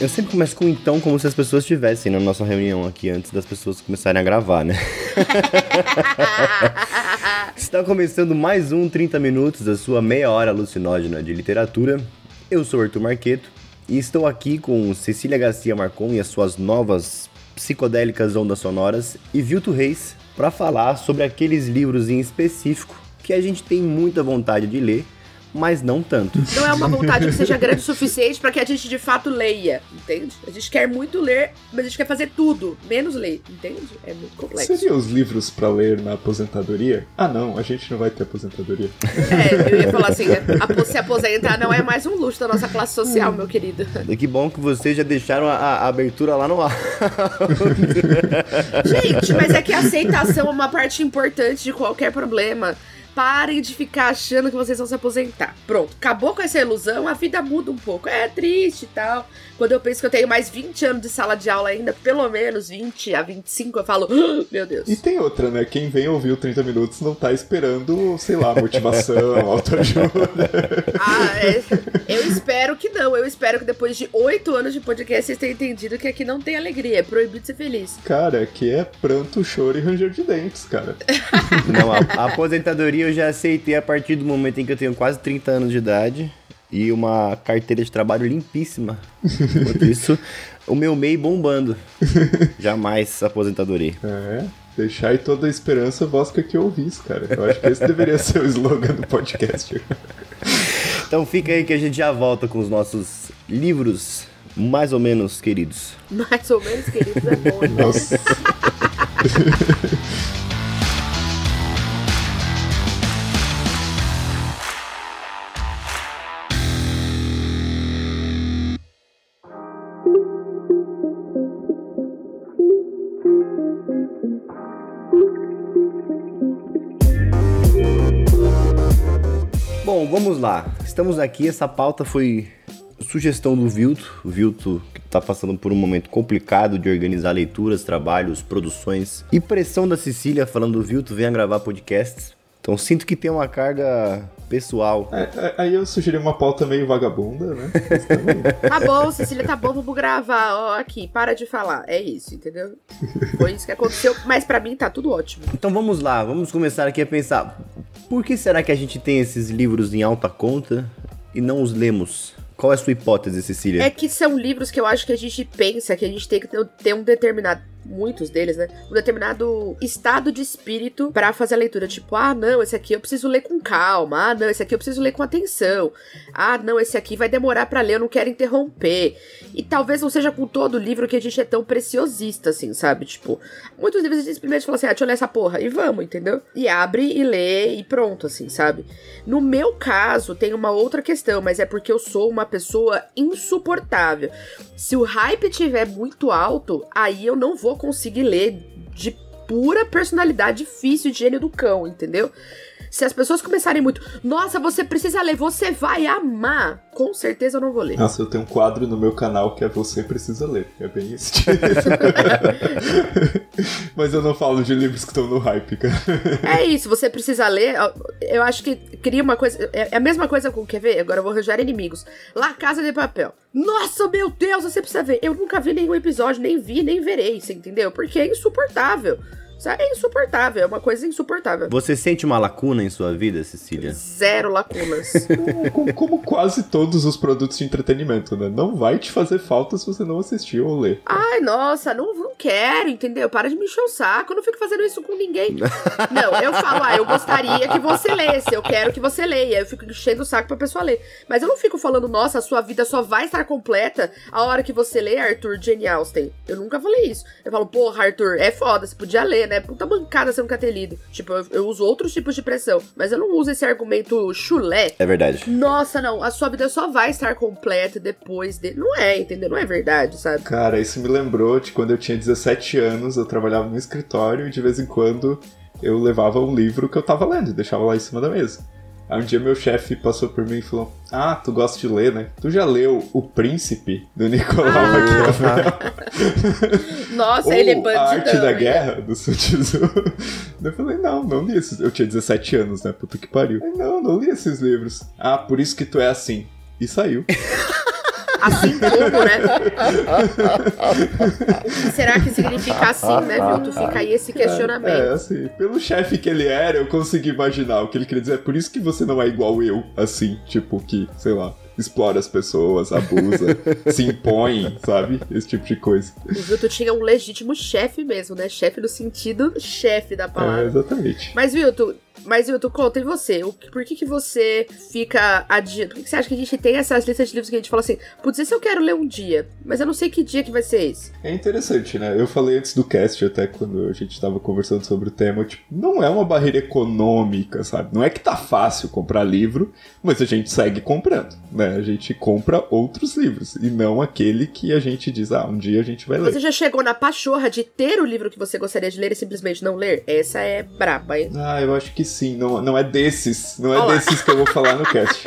eu sempre começo com então, como se as pessoas estivessem na nossa reunião aqui antes das pessoas começarem a gravar, né? Está começando mais um 30 minutos da sua meia hora alucinógena de literatura. Eu sou Arthur Marqueto e estou aqui com Cecília Garcia Marcon e as suas novas psicodélicas ondas sonoras e Vilto Reis para falar sobre aqueles livros em específico que a gente tem muita vontade de ler mas não tanto. Não é uma vontade que seja grande o suficiente para que a gente de fato leia, entende? A gente quer muito ler, mas a gente quer fazer tudo, menos ler, entende? É muito complexo. Seria os livros para ler na aposentadoria? Ah, não, a gente não vai ter aposentadoria. É, eu ia falar assim, se aposentar não é mais um luxo da nossa classe social, meu querido. E que bom que vocês já deixaram a, a abertura lá no ar. gente, mas é que a aceitação é uma parte importante de qualquer problema. Parem de ficar achando que vocês vão se aposentar. Pronto, acabou com essa ilusão, a vida muda um pouco. É triste e tal. Quando eu penso que eu tenho mais 20 anos de sala de aula ainda, pelo menos 20 a 25, eu falo, oh, meu Deus. E tem outra, né? Quem vem ouvir o 30 minutos não tá esperando, sei lá, motivação, autoajuda. Ah, é, eu espero que não. Eu espero que depois de 8 anos de podcast vocês tenham entendido que aqui não tem alegria, é proibido ser feliz. Cara, aqui é pranto, choro e ranger de dentes, cara. Não, a, a aposentadoria eu já aceitei a partir do momento em que eu tenho quase 30 anos de idade e uma carteira de trabalho limpíssima. Enquanto isso, o meu MEI bombando. Jamais aposentadoria. É, deixar aí toda a esperança, voz que aqui ouvis, cara. Eu acho que esse deveria ser o slogan do podcast. Então fica aí que a gente já volta com os nossos livros mais ou menos queridos. Mais ou menos queridos é bom, né? Nossa. Bom, vamos lá. Estamos aqui, essa pauta foi sugestão do Vilto. O Vilto está passando por um momento complicado de organizar leituras, trabalhos, produções. E pressão da Cecília falando do Vilto, venha gravar podcasts. Então sinto que tem uma carga pessoal. É, é, aí eu sugeri uma pauta meio vagabunda, né? tá bom, Cecília, tá bom, vamos gravar. Ó, aqui, para de falar. É isso, entendeu? Foi isso que aconteceu, mas para mim tá tudo ótimo. Então vamos lá, vamos começar aqui a pensar. Por que será que a gente tem esses livros em alta conta e não os lemos? Qual é a sua hipótese, Cecília? É que são livros que eu acho que a gente pensa que a gente tem que ter um determinado muitos deles, né? Um determinado estado de espírito para fazer a leitura. Tipo, ah, não, esse aqui eu preciso ler com calma. Ah, não, esse aqui eu preciso ler com atenção. Ah, não, esse aqui vai demorar para ler, eu não quero interromper. E talvez não seja com todo livro que a gente é tão preciosista, assim, sabe? Tipo, muitos livros a gente simplesmente fala assim, ah, deixa eu ler essa porra, e vamos, entendeu? E abre e lê e pronto, assim, sabe? No meu caso, tem uma outra questão, mas é porque eu sou uma pessoa insuportável. Se o hype tiver muito alto, aí eu não vou conseguir ler de pura personalidade difícil de gênio do cão, entendeu? Se as pessoas começarem muito, nossa, você precisa ler, você vai amar. Com certeza eu não vou ler. Nossa, eu tenho um quadro no meu canal que é Você Precisa Ler. É bem isso. Mas eu não falo de livros que estão no hype, cara. É isso, você precisa ler. Eu acho que cria uma coisa. É a mesma coisa com. Quer ver? Agora eu vou arranjar inimigos. La Casa de Papel. Nossa, meu Deus, você precisa ver. Eu nunca vi nenhum episódio, nem vi, nem verei, você entendeu? Porque é insuportável. É insuportável, é uma coisa insuportável. Você sente uma lacuna em sua vida, Cecília? Zero lacunas. como, como, quase todos os produtos de entretenimento, né? Não vai te fazer falta se você não assistir ou ler. Ai, nossa, não, não quero, entendeu? Para de me encher o saco, eu não fico fazendo isso com ninguém. não, eu falo, ah, eu gostaria que você lesse, eu quero que você leia. Eu fico enchendo o saco pra pessoa ler. Mas eu não fico falando, nossa, a sua vida só vai estar completa a hora que você lê Arthur Jane Austen. Eu nunca falei isso. Eu falo, porra, Arthur, é foda, você podia ler, né? Né? Puta bancada você nunca ter lido. Tipo, eu, eu, uso outros tipos de pressão, mas eu não uso esse argumento chulé. É verdade. Nossa, não, a sua vida só vai estar completa depois dele. Não é, entendeu? Não é verdade, sabe? Cara, isso me lembrou de quando eu tinha 17 anos, eu trabalhava no escritório e de vez em quando eu levava um livro que eu tava lendo e deixava lá em cima da mesa. Aí um dia meu chefe passou por mim e falou: Ah, tu gosta de ler, né? Tu já leu O Príncipe do Nicolau Ah. Maquiavel? Nossa, Ou ele é A bandidão. Arte da? Guerra do Sun Tzu. Eu falei: Não, não li esses. Eu tinha 17 anos, né? Puta que pariu. Eu, não, não li esses livros. Ah, por isso que tu é assim. E saiu. Assim como, né? Será que significa assim, né, viu? Tu fica aí esse É, questionamento. assim, pelo chefe que ele era, eu consegui imaginar o que ele queria dizer. É por isso que você não é igual eu, assim, tipo, que, sei lá, explora as pessoas, abusa, se impõe, sabe? Esse tipo de coisa. Viu? Tu tinha um legítimo chefe mesmo, né? Chefe no sentido chefe da É, palavra. exatamente. Mas, viu, tu, mas, tu conta e você. O, por que que você fica adiando? Por que, que você acha que a gente tem essas listas de livros que a gente fala assim, putz, esse eu quero ler um dia, mas eu não sei que dia que vai ser esse. É interessante, né? Eu falei antes do cast, até quando a gente tava conversando sobre o tema, tipo, não é uma barreira econômica, sabe? Não é que tá fácil comprar livro, mas a gente segue comprando, né? A gente compra outros livros, e não aquele que a gente diz, ah, um dia a gente vai ler. Você já chegou na pachorra de ter o livro que você gostaria de ler e simplesmente não ler? Essa é braba, hein? Ah, eu acho que sim. Não, não é desses. Não é Olá. desses que eu vou falar no cast.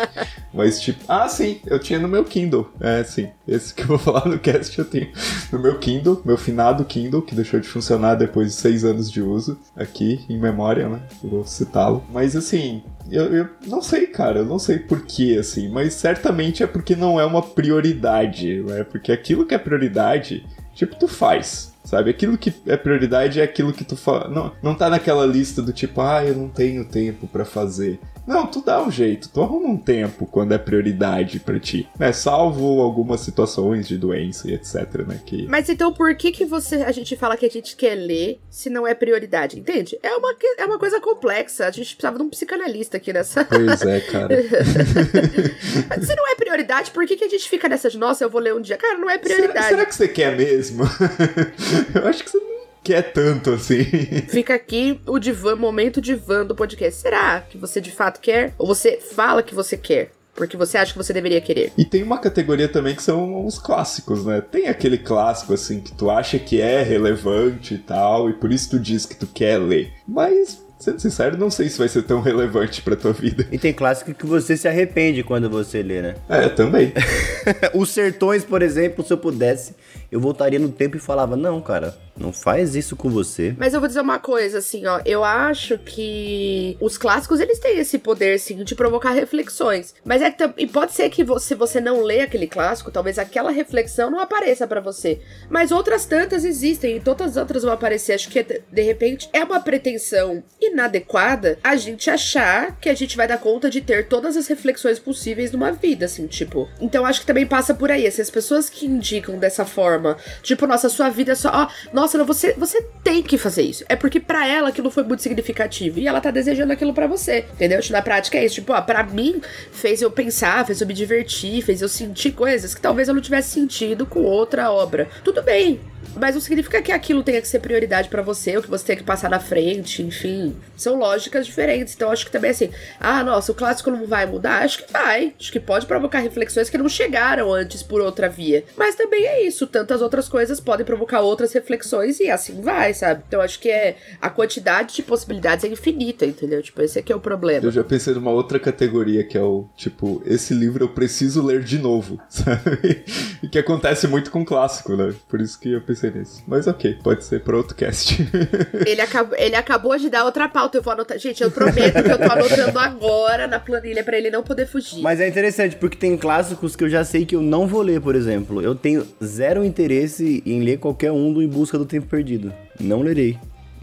Mas, tipo. Ah, sim. Eu tinha no meu Kindle. É, sim. Esse que eu vou falar no cast eu tenho no meu Kindle. Meu finado Kindle, que deixou de funcionar depois de seis anos de uso. Aqui, em memória, né? Eu vou citá-lo. Mas, assim. Eu, eu não sei, cara. Eu não sei porquê, assim. Mas certamente é porque não é uma prioridade, né? Porque aquilo que é prioridade, tipo, tu faz. Sabe? Aquilo que é prioridade é aquilo que tu fala. Não, não tá naquela lista do tipo, ah, eu não tenho tempo pra fazer. Não, tu dá um jeito, tu arruma um tempo quando é prioridade pra ti. Né? Salvo algumas situações de doença e etc, né? Que... Mas então por que que você a gente fala que a gente quer ler se não é prioridade? Entende? É uma, é uma coisa complexa. A gente precisava de um psicanalista aqui nessa. Pois é, cara. Mas se não é prioridade, por que, que a gente fica nessa de, nossa, eu vou ler um dia? Cara, não é será, prioridade. será que você quer mesmo? eu acho que você não quer tanto assim. Fica aqui o divã, momento divã do podcast. Será que você de fato quer? Ou você fala que você quer? Porque você acha que você deveria querer? E tem uma categoria também que são os clássicos, né? Tem aquele clássico, assim, que tu acha que é relevante e tal, e por isso tu diz que tu quer ler. Mas, sendo sincero, não sei se vai ser tão relevante pra tua vida. E tem clássico que você se arrepende quando você lê, né? É, também. Os Sertões, por exemplo, se eu pudesse, eu voltaria no tempo e falava: Não, cara, não faz isso com você. Mas eu vou dizer uma coisa, assim, ó. Eu acho que os clássicos, eles têm esse poder, sim, de provocar reflexões. Mas é e pode ser que você, se você não lê aquele clássico, talvez aquela reflexão não apareça pra você. Mas outras tantas existem e todas as outras vão aparecer. Acho que, de repente, é uma pretensão inadequada a gente achar que a gente vai dar conta de ter todas as reflexões possíveis numa vida, assim, tipo. Então acho que também passa por aí. Essas pessoas que indicam dessa forma, tipo, nossa, sua vida é só. Ó, nossa, não, você, você tem que fazer isso. É porque pra ela aquilo foi muito significativo e ela tá desejando aquilo pra você, entendeu? Na prática é isso. Tipo, ó, pra mim fez eu pensar, fez eu me divertir, fez eu sentir coisas que talvez eu não tivesse sentido com outra obra. Tudo bem. Mas não significa que aquilo tenha que ser prioridade pra você, ou que você tenha que passar na frente, enfim. São lógicas diferentes. Então acho que também assim, ah, nossa, o clássico não vai mudar? Acho que vai. Acho que pode provocar reflexões que não chegaram antes por outra via. Mas também é isso. Tantas outras coisas podem provocar outras reflexões e assim vai, sabe? Então acho que é a quantidade de possibilidades é infinita, entendeu? Tipo, esse aqui é o problema. Eu já pensei numa outra categoria que é o tipo, esse livro eu preciso ler de novo, sabe? E que acontece muito com clássico, né? Por isso que eu pensei nisso. Mas ok, pode ser para outro cast. Ele, acabou, ele acabou de dar outra pauta. Eu vou anotar. Gente, eu prometo que eu tô anotando agora na planilha pra ele não poder fugir. Mas é interessante, porque tem clássicos que eu já sei que eu não vou ler, por exemplo. Eu tenho zero interesse em ler qualquer um do Em Busca do Tempo Perdido. Não lerei.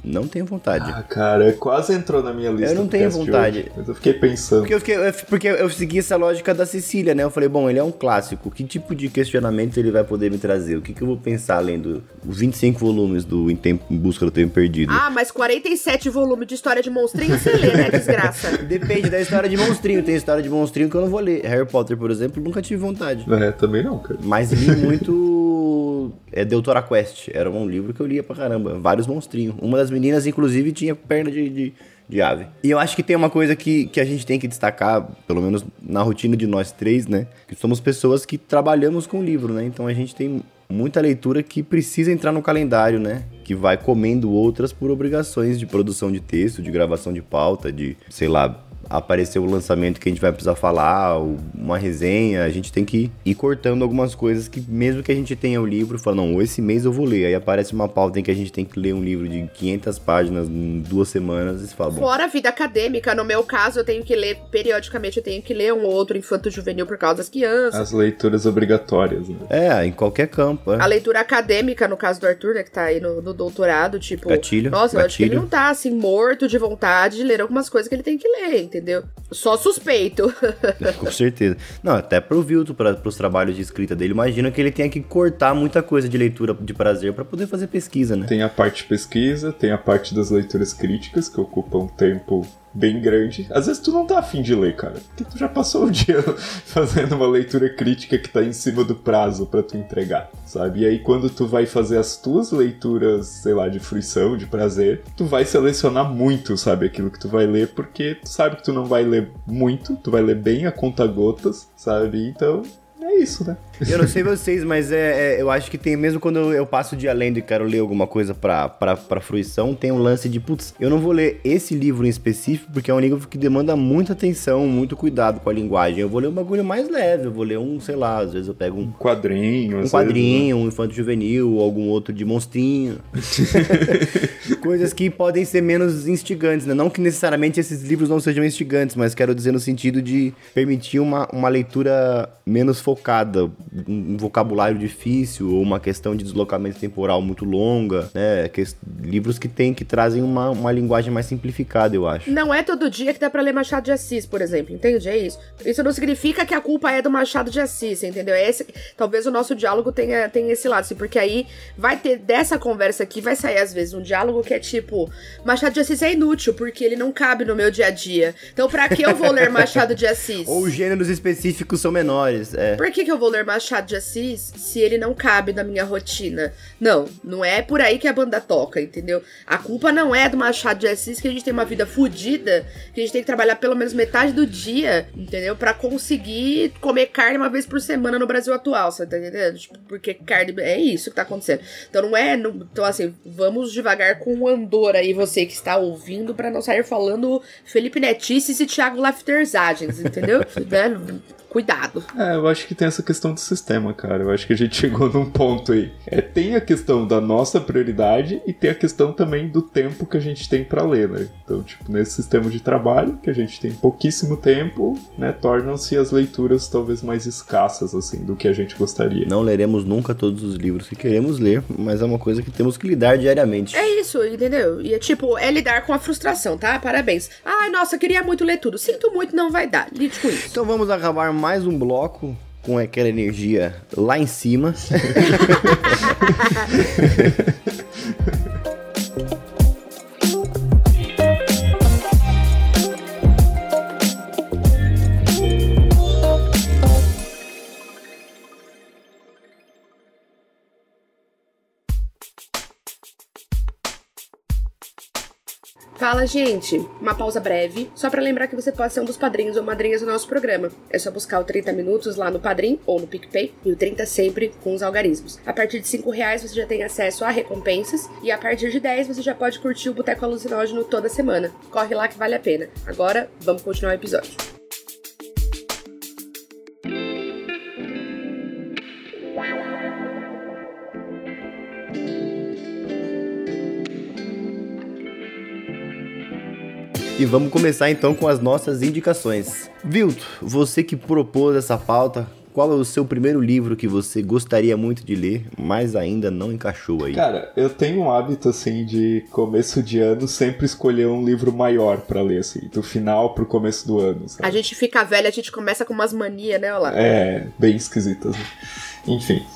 Não tenho vontade. ah, cara, quase entrou na minha lista. Eu não tenho vontade. hoje, mas eu fiquei pensando. Porque eu, fiquei, eu- porque eu segui essa lógica da Cecília, né? Eu falei, bom, ele é um clássico. Que tipo de questionamento ele vai poder me trazer? O que, que eu vou pensar lendo os 25 volumes do Em, Tempo, em Busca do Tempo Perdido? Ah, mas 47 volumes de história de monstrinho você lê, né, desgraça? Depende da história de monstrinho. Tem história de monstrinho que eu não vou ler. Harry Potter, por exemplo, nunca tive vontade. É, também não, cara. Mas li muito. É Doutora Quest. Era um livro que eu lia pra caramba. Vários monstrinhos. Uma das meninas, inclusive, tinha perna de, de, de ave. E eu acho que tem uma coisa que, que a gente tem que destacar, pelo menos na rotina de nós três, né? Que somos pessoas que trabalhamos com livro, né? Então a gente tem muita leitura que precisa entrar no calendário, né? Que vai comendo outras por obrigações de produção de texto, de gravação de pauta, de, sei lá, aparecer o lançamento que a gente vai precisar falar, uma resenha, a gente tem que ir cortando algumas coisas que, mesmo que a gente tenha o livro, fala, não, esse mês eu vou ler. Aí aparece uma pauta em que a gente tem que ler um livro de 500 páginas em duas semanas e você fala, bom. Fora a vida acadêmica, no meu caso, eu tenho que ler, periodicamente, eu tenho que ler um outro infanto-juvenil por causa das crianças. As leituras obrigatórias, né? É, em qualquer campo. É. A leitura acadêmica, no caso do Arthur, né, que tá aí no, no doutorado, tipo. Gatilho. Nossa, gatilho. eu acho que ele não tá assim, morto de vontade de ler algumas coisas que ele tem que ler, entendeu? Só suspeito. Com certeza. Não, até pro Vilto, para pros trabalhos de escrita dele, imagina que ele tenha que cortar muita coisa de leitura de prazer para poder fazer pesquisa, né? Tem a parte de pesquisa, tem a parte das leituras críticas, que ocupa um tempo bem grande. Às vezes tu não tá afim de ler, cara. Porque tu já passou o dia fazendo uma leitura crítica que tá em cima do prazo para tu entregar, sabe? E aí quando tu vai fazer as tuas leituras, sei lá, de fruição, de prazer, tu vai selecionar muito, sabe, aquilo que tu vai ler, porque tu sabe que tu não vai ler muito, tu vai ler bem a conta gotas, sabe? Então, é isso, né? Eu não sei vocês, mas é, é, eu acho que tem, mesmo quando eu passo o dia lendo e quero ler alguma coisa pra, pra, pra fruição, tem um lance de, putz, eu não vou ler esse livro em específico, porque é um livro que demanda muita atenção, muito cuidado com a linguagem. Eu vou ler um bagulho mais leve, eu vou ler um, sei lá, às vezes eu pego um quadrinho, um quadrinho, vezes, né? um infanto juvenil, algum outro de monstrinho. Coisas que podem ser menos instigantes, né? Não que necessariamente esses livros não sejam instigantes, mas quero dizer no sentido de permitir uma, uma leitura menos focada, um vocabulário difícil ou uma questão de deslocamento temporal muito longa, né? Que, livros que tem que trazem uma, uma linguagem mais simplificada, eu acho. Não é todo dia que dá para ler Machado de Assis, por exemplo, entende? É isso. Isso não significa que a culpa é do Machado de Assis, entendeu? É esse, talvez o nosso diálogo tenha, tenha esse lado, assim, porque aí vai ter dessa conversa aqui, vai sair às vezes um diálogo que é tipo, Machado de Assis é inútil porque ele não cabe no meu dia a dia. Então, para que eu vou ler Machado de Assis? Ou gêneros específicos são menores, é. Por que, que eu vou ler Machado de Assis se ele não cabe na minha rotina. Não, não é por aí que a banda toca, entendeu? A culpa não é do Machado de Assis que a gente tem uma vida fodida, que a gente tem que trabalhar pelo menos metade do dia, entendeu? Para conseguir comer carne uma vez por semana no Brasil atual, você tá entendendo? Tipo, porque carne é isso que tá acontecendo. Então não é, não, então assim, vamos devagar com o andor aí você que está ouvindo para não sair falando Felipe Netices e Thiago Lafterzagens, entendeu? Né? Cuidado. É, eu acho que tem essa questão do sistema, cara. Eu acho que a gente chegou num ponto aí. É, tem a questão da nossa prioridade e tem a questão também do tempo que a gente tem para ler, né? Então, tipo, nesse sistema de trabalho, que a gente tem pouquíssimo tempo, né, tornam-se as leituras talvez mais escassas, assim, do que a gente gostaria. Não leremos nunca todos os livros que queremos ler, mas é uma coisa que temos que lidar diariamente. É isso, entendeu? E é tipo, é lidar com a frustração, tá? Parabéns. Ai, nossa, queria muito ler tudo. Sinto muito, não vai dar. Lide com isso. Então vamos acabar mais um bloco com aquela energia lá em cima. Fala, gente! Uma pausa breve, só para lembrar que você pode ser um dos padrinhos ou madrinhas do nosso programa. É só buscar o 30 Minutos lá no Padrim ou no PicPay, e o 30 sempre com os algarismos. A partir de 5 reais você já tem acesso a recompensas, e a partir de 10 você já pode curtir o Boteco Alucinógeno toda semana. Corre lá que vale a pena. Agora, vamos continuar o episódio. E vamos começar então com as nossas indicações. Vilto, você que propôs essa pauta, qual é o seu primeiro livro que você gostaria muito de ler, mas ainda não encaixou aí? Cara, eu tenho um hábito assim de começo de ano sempre escolher um livro maior para ler assim, do final pro começo do ano. Sabe? A gente fica velho, a gente começa com umas manias, né, Olá? É, bem esquisitas. Né? Enfim.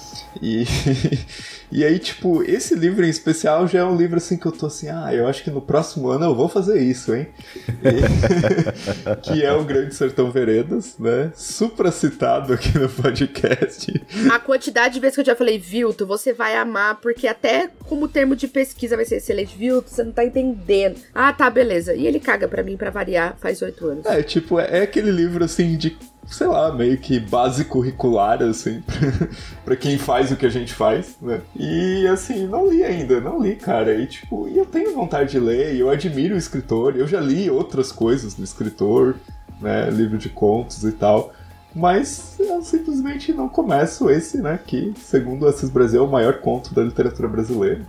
E E aí, tipo, esse livro em especial já é um livro assim que eu tô assim, ah, eu acho que no próximo ano eu vou fazer isso, hein? E... que é o Grande Sertão Veredas, né? Supra citado aqui no podcast. A quantidade de vezes que eu já falei, Vilto, você vai amar, porque até como termo de pesquisa vai ser excelente. Vilto, você não tá entendendo. Ah, tá, beleza. E ele caga pra mim pra variar faz oito anos. É, tipo, é, é aquele livro assim de sei lá, meio que base curricular, assim, pra quem faz o que a gente faz, né? E, assim, não li ainda, não li, cara. E, tipo, eu tenho vontade de ler, eu admiro o escritor, eu já li outras coisas do escritor, né? Livro de contos e tal. Mas eu simplesmente não começo esse, né? Que, segundo Assis Brasil, é o maior conto da literatura brasileira.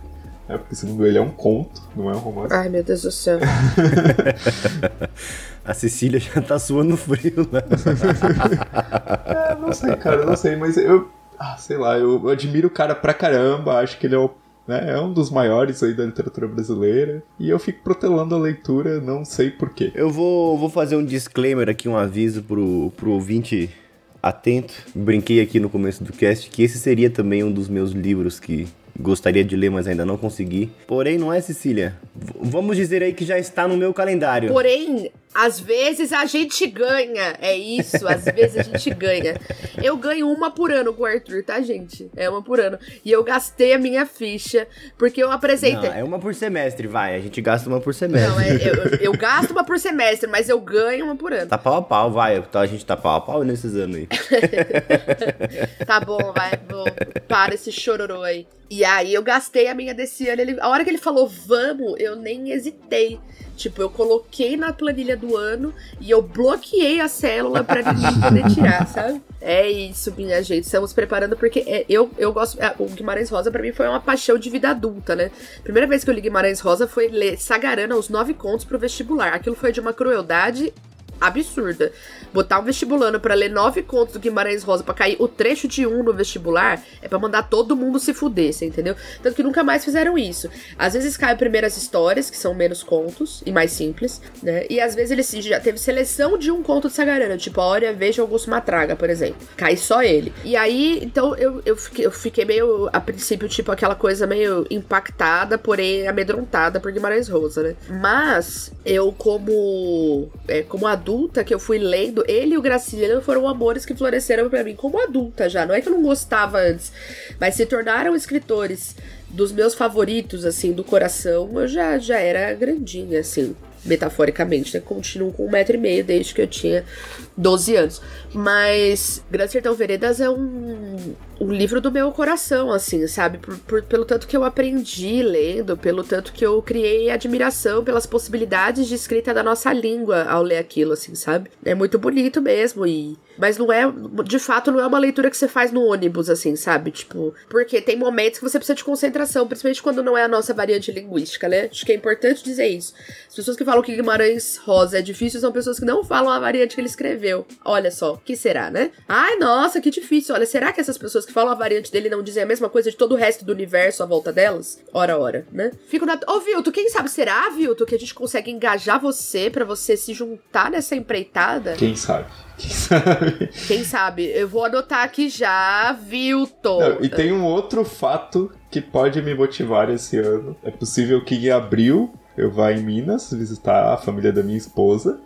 É, porque segundo ele é um conto, não é um romance. Ai, meu Deus do céu. A Cecília já tá suando frio, né? é, não sei, cara, não sei, mas eu. Ah, sei lá, eu, eu admiro o cara pra caramba, acho que ele é o né? É um dos maiores aí da literatura brasileira. E eu fico protelando a leitura, não sei porquê. Eu vou, vou fazer um disclaimer aqui, um aviso pro, pro ouvinte atento. Brinquei aqui no começo do cast que esse seria também um dos meus livros que gostaria de ler, mas ainda não consegui. Porém, não é, Cecília? V vamos dizer aí que já está no meu calendário. Porém, às vezes a gente ganha. É isso, às vezes a gente ganha. Eu ganho uma por ano com o Arthur, tá, gente? É uma por ano. E eu gastei a minha ficha, porque eu apresentei. Não, é uma por semestre, vai. A gente gasta uma por semestre. Não, é, eu, eu gasto uma por semestre, mas eu ganho uma por ano. Tá pau a pau, vai. Então a gente tá pau a pau nesses anos aí. tá bom, vai. Vou, para esse chororô aí. E aí eu gastei a minha desse ano. Ele, a hora que ele falou vamos, eu nem hesitei. Tipo, eu coloquei na planilha do ano e eu bloqueei a célula pra ninguém poder tirar, sabe? É isso, minha gente. Estamos preparando porque é, eu, eu gosto. É, o Guimarães Rosa para mim foi uma paixão de vida adulta, né? Primeira vez que eu li Guimarães Rosa foi ler Sagarana, os nove contos pro vestibular. Aquilo foi de uma crueldade absurda. Botar um vestibulando para ler nove contos do Guimarães Rosa para cair o trecho de um no vestibular é para mandar todo mundo se fuder, você entendeu? Tanto que nunca mais fizeram isso. Às vezes caem primeiras histórias, que são menos contos e mais simples, né? E às vezes ele já teve seleção de um conto de Sagarana, tipo a Hora Veja Augusto Matraga, por exemplo. Cai só ele. E aí, então eu, eu, fiquei, eu fiquei meio, a princípio, tipo aquela coisa meio impactada, porém amedrontada por Guimarães Rosa, né? Mas eu, como, é, como adulta que eu fui lendo, ele e o Graciliano foram amores que floresceram para mim como adulta já. Não é que eu não gostava antes, mas se tornaram escritores dos meus favoritos, assim, do coração, eu já, já era grandinha, assim, metaforicamente, né? Continuo com um metro e meio desde que eu tinha 12 anos. Mas Grande Sertão Veredas é um, um livro do meu coração, assim, sabe? Por, por, pelo tanto que eu aprendi lendo, pelo tanto que eu criei admiração pelas possibilidades de escrita da nossa língua ao ler aquilo, assim, sabe? É muito bonito mesmo e mas não é, de fato, não é uma leitura que você faz no ônibus, assim, sabe? Tipo, porque tem momentos que você precisa de concentração, principalmente quando não é a nossa variante linguística, né? Acho que é importante dizer isso. As pessoas que falam que Guimarães Rosa é difícil são pessoas que não falam a variante que ele escreveu. Olha só, que será, né? Ai, nossa, que difícil. Olha, será que essas pessoas que falam a variante dele não dizem a mesma coisa de todo o resto do universo à volta delas? Ora, ora, né? Fico na. Ô, oh, Vilto, quem sabe será, Vilto, que a gente consegue engajar você para você se juntar nessa empreitada? Quem sabe? Quem sabe? Quem sabe? Eu vou adotar aqui já, Vilton. Não, e tem um outro fato que pode me motivar esse ano. É possível que em abril eu vá em Minas visitar a família da minha esposa.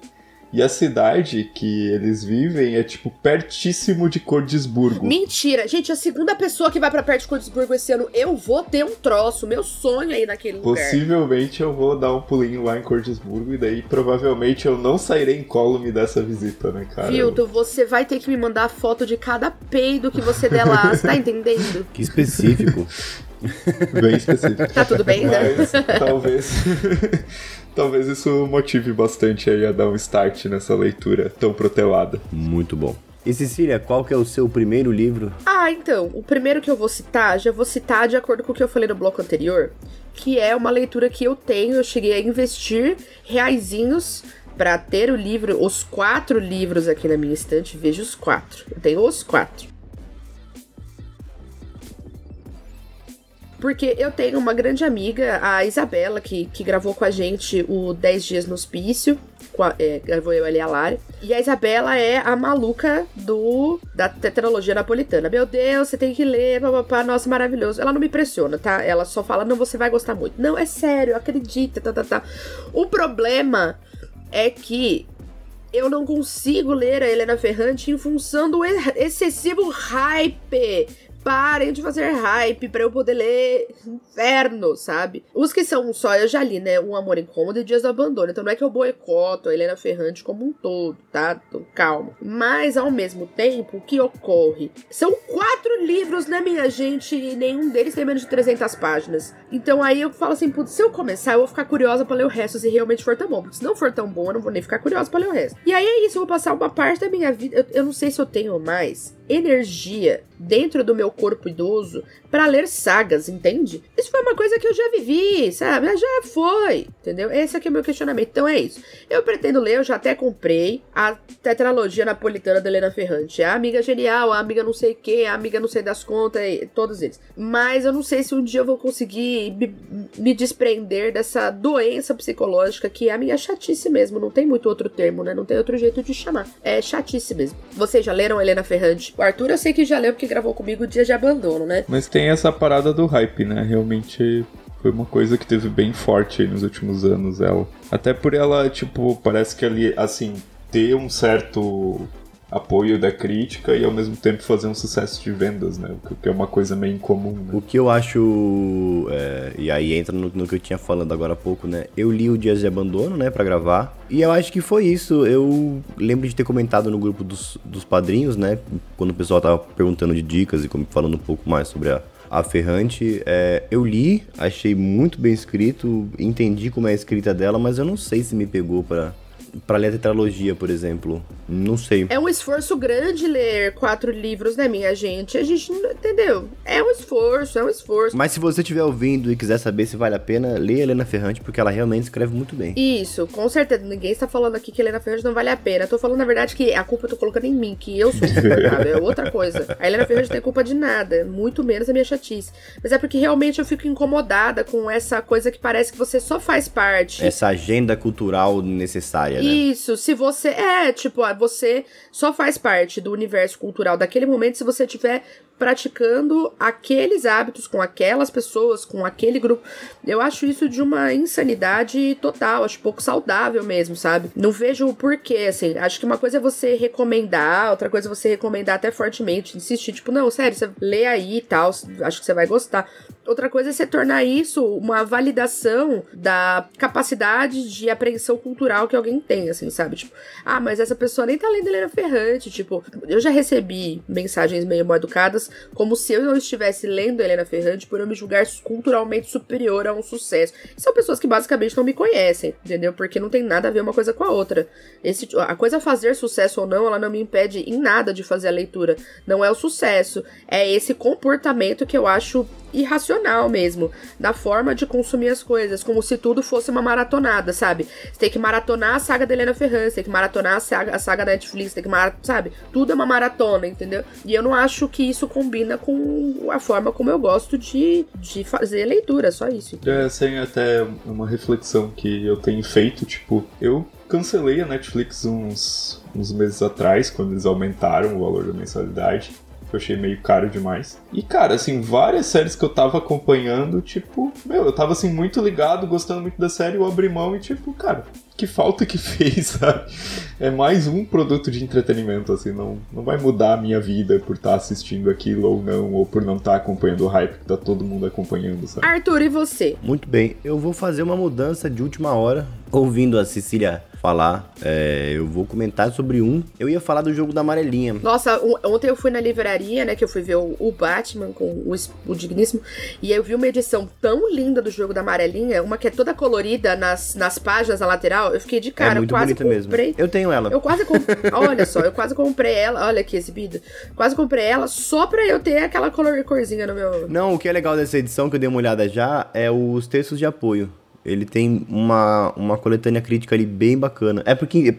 E a cidade que eles vivem é, tipo, pertíssimo de Cordisburgo. Mentira! Gente, a segunda pessoa que vai para perto de Cordisburgo esse ano, eu vou ter um troço. Meu sonho aí naquele lugar. Possivelmente eu vou dar um pulinho lá em Cordisburgo e daí provavelmente eu não sairei incólume dessa visita, né, cara? Vilto, você vai ter que me mandar foto de cada peido que você der lá, você tá entendendo? Que específico. Bem específico. Tá tudo bem, né? Mas, talvez... Talvez isso motive bastante aí a dar um start nessa leitura tão protelada. Muito bom. E Cecília, qual que é o seu primeiro livro? Ah, então, o primeiro que eu vou citar, já vou citar de acordo com o que eu falei no bloco anterior, que é uma leitura que eu tenho, eu cheguei a investir reaisinhos para ter o livro, os quatro livros aqui na minha estante, veja os quatro. Eu tenho os quatro. Porque eu tenho uma grande amiga, a Isabela, que, que gravou com a gente o 10 Dias no Hospício. É, gravou eu ali a Lari. E a Isabela é a maluca do da tetralogia napolitana. Meu Deus, você tem que ler, papapá, nossa, maravilhoso. Ela não me pressiona, tá? Ela só fala, não, você vai gostar muito. Não, é sério, acredita, tá, tá, tá. O problema é que eu não consigo ler a Helena Ferrante em função do excessivo hype parem de fazer hype pra eu poder ler Inferno, sabe? Os que são só, eu já li, né? Um Amor Incômodo e Dias do Abandono. Então não é que eu boicoto a Helena Ferrante como um todo, tá? Então calma. Mas ao mesmo tempo, o que ocorre? São quatro livros, né, minha gente? E nenhum deles tem menos de 300 páginas. Então aí eu falo assim, putz, se eu começar, eu vou ficar curiosa pra ler o resto se realmente for tão bom. Porque se não for tão bom, eu não vou nem ficar curiosa pra ler o resto. E aí é isso, eu vou passar uma parte da minha vida. Eu, eu não sei se eu tenho mais energia dentro do meu corpo idoso para ler sagas, entende? Isso foi uma coisa que eu já vivi, sabe? Já foi, entendeu? Esse aqui é o meu questionamento. Então é isso. Eu pretendo ler, eu já até comprei a tetralogia napolitana da Helena Ferrante. A amiga genial, a amiga não sei o que, a amiga não sei das contas, todos eles. Mas eu não sei se um dia eu vou conseguir me, me desprender dessa doença psicológica que é a minha chatice mesmo. Não tem muito outro termo, né? Não tem outro jeito de chamar. É chatice mesmo. Vocês já leram Helena Ferrante? O Arthur eu sei que já leu porque gravou comigo o De Abandono, né? Mas tem essa parada do hype, né? Realmente foi uma coisa que teve bem forte nos últimos anos, ela. Até por ela, tipo, parece que ali, assim, ter um certo apoio da crítica e ao mesmo tempo fazer um sucesso de vendas, né? O que é uma coisa meio incomum. Né? O que eu acho. É, e aí entra no, no, que eu tinha falando agora há pouco, né? Eu li o Dias de Abandono, né, pra gravar. E eu acho que foi isso. Eu lembro de ter comentado no grupo dos, dos padrinhos, né? Quando o pessoal tava perguntando de dicas e falando um pouco mais sobre a, a Ferrante. É, eu li, achei muito bem escrito, entendi como é a escrita dela, mas eu não sei se me pegou para para ler a tetralogia, por exemplo. Não sei. É um esforço grande ler quatro livros, né, minha gente? A gente não entendeu. É um esforço, é um esforço. Mas se você estiver ouvindo e quiser saber se vale a pena, leia Helena Ferrante, porque ela realmente escreve muito bem. Isso, com certeza. Ninguém está falando aqui que Helena Ferrante não vale a pena. Eu tô falando, na verdade, que a culpa eu tô colocando em mim, que eu sou insuportável. é outra coisa. A Helena Ferrante não tem culpa de nada, muito menos a minha chatice. Mas é porque realmente eu fico incomodada com essa coisa que parece que você só faz parte. Essa agenda cultural necessária, né? Isso, se você. É, tipo, você só faz parte do universo cultural daquele momento se você tiver praticando aqueles hábitos com aquelas pessoas, com aquele grupo. Eu acho isso de uma insanidade total, acho pouco saudável mesmo, sabe? Não vejo o porquê, assim. Acho que uma coisa é você recomendar, outra coisa é você recomendar até fortemente, insistir, tipo, não, sério, você lê aí e tal, acho que você vai gostar. Outra coisa é você tornar isso uma validação da capacidade de apreensão cultural que alguém tem, assim, sabe? Tipo, ah, mas essa pessoa nem tá lendo Helena Ferrante. Tipo, eu já recebi mensagens meio mal educadas, como se eu não estivesse lendo Helena Ferrante por eu me julgar culturalmente superior a um sucesso. São pessoas que basicamente não me conhecem, entendeu? Porque não tem nada a ver uma coisa com a outra. Esse, a coisa fazer sucesso ou não, ela não me impede em nada de fazer a leitura. Não é o sucesso, é esse comportamento que eu acho irracional mesmo, da forma de consumir as coisas, como se tudo fosse uma maratonada, sabe? Você tem que maratonar a saga da Helena Ferrante, você tem que maratonar a saga, a saga da Netflix, tem que maratonar, sabe? Tudo é uma maratona, entendeu? E eu não acho que isso combina com a forma como eu gosto de, de fazer leitura, só isso. É, sem até uma reflexão que eu tenho feito, tipo, eu cancelei a Netflix uns, uns meses atrás, quando eles aumentaram o valor da mensalidade que eu achei meio caro demais. E, cara, assim, várias séries que eu tava acompanhando, tipo, meu, eu tava assim muito ligado, gostando muito da série, eu abri mão e, tipo, cara, que falta que fez, sabe? É mais um produto de entretenimento, assim, não, não vai mudar a minha vida por estar tá assistindo aquilo ou não, ou por não estar tá acompanhando o hype que tá todo mundo acompanhando, sabe? Arthur, e você? Muito bem, eu vou fazer uma mudança de última hora, ouvindo a Cecília falar. É, eu vou comentar sobre um. Eu ia falar do jogo da amarelinha. Nossa, ontem eu fui na livraria, né? Que eu fui ver o, o Batman com o, o, Digníssimo. E eu vi uma edição tão linda do jogo da amarelinha, uma que é toda colorida nas, nas páginas na lateral. Eu fiquei de cara, é muito eu quase comprei. Mesmo. Eu tenho ela. Eu quase comprei. olha só, eu quase comprei ela. Olha que exibida. Quase comprei ela só pra eu ter aquela color corzinha no meu. Não, o que é legal dessa edição que eu dei uma olhada já é os textos de apoio. Ele tem uma, uma coletânea crítica ali bem bacana. É porque